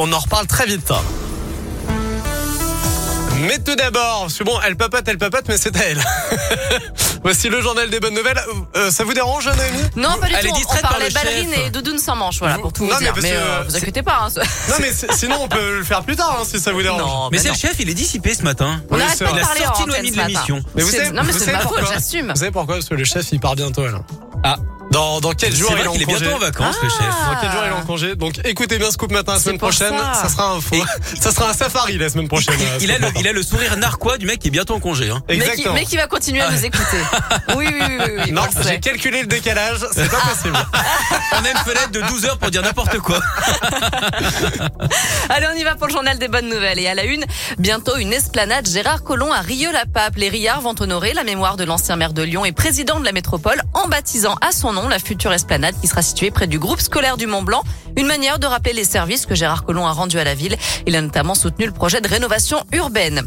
On en reparle très vite. Mais tout d'abord, parce que bon, elle papote, elle papote, mais c'est à elle. Voici le journal des bonnes nouvelles. Euh, ça vous dérange, Naomi Non, pas du Elle est tout. On- distraite on par le ballerine chef. et doudoune sans manche, voilà, pour tout Non, vous mais dire. parce Mais que, euh, vous c'est- inquiétez pas. hein. Non, mais sinon on peut le faire plus tard hein, si ça vous dérange. Non, Mais bah c'est le chef, il est dissipé ce matin. On Oui, n'arrête c'est pas de parler en Noémie de l'émission. Mais vous savez, Non, mais vous c'est savez ma faute, pourquoi j'assume. Vous savez pourquoi Parce que le chef il part bientôt là. Ah. Dans, dans quel jour il est en qu'il est bientôt en vacances, le chef. Dans quel jour il est en congé Donc écoutez bien Scoop matin la semaine prochaine. ça. Ça. sera un faux. Ça sera un safari la semaine prochaine. Il a, le, Matin. il a le sourire narquois du mec qui est bientôt en congé. Hein. Mais qui, Exactement. mais qui va continuer à nous écouter. Oui, oui, oui, oui, oui, Non, j'ai calculé le décalage, c'est pas possible. Ah. On a une fenêtre de 12 heures pour dire n'importe quoi. Allez, on y va pour le journal des bonnes nouvelles. Et à la une, bientôt une esplanade Gérard Collomb à Rieux-la-Pape. Les Riards vont honorer la mémoire de l'ancien maire de Lyon et président de la métropole en baptisant à son nom la future esplanade qui sera située près du groupe scolaire du Mont Blanc. Une manière de rappeler les services que Gérard Collomb a rendus à la ville. Il a notamment soutenu le projet de rénovation urbaine.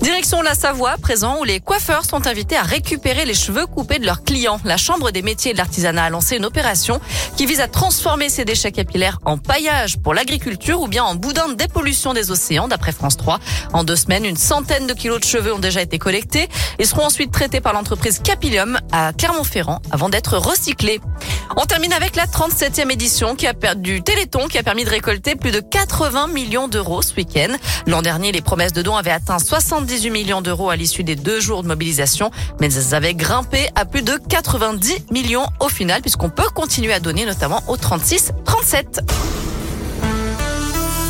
Direction la Savoie, présent où les coiffeurs sont invités à récupérer les cheveux coupés de leurs clients. La Chambre des métiers et de l'artisanat a lancé une opération qui vise à transformer ces déchets capillaires en paillage pour l'agriculture ou bien en boudin de dépollution des océans, d'après France 3. En deux semaines, une centaine de kilos de cheveux ont déjà été collectés et seront ensuite traités par l'entreprise Capillium à Clermont-Ferrand avant d'être recyclés. On termine avec la 37e édition qui a perdu du Téléthon qui a permis de récolter plus de 80 millions d'euros ce week-end. L'an dernier, les promesses de dons avaient atteint 78 millions d'euros à l'issue des deux jours de mobilisation, mais elles avaient grimpé à plus de 90 millions au final puisqu'on peut continuer à donner notamment au 36-37.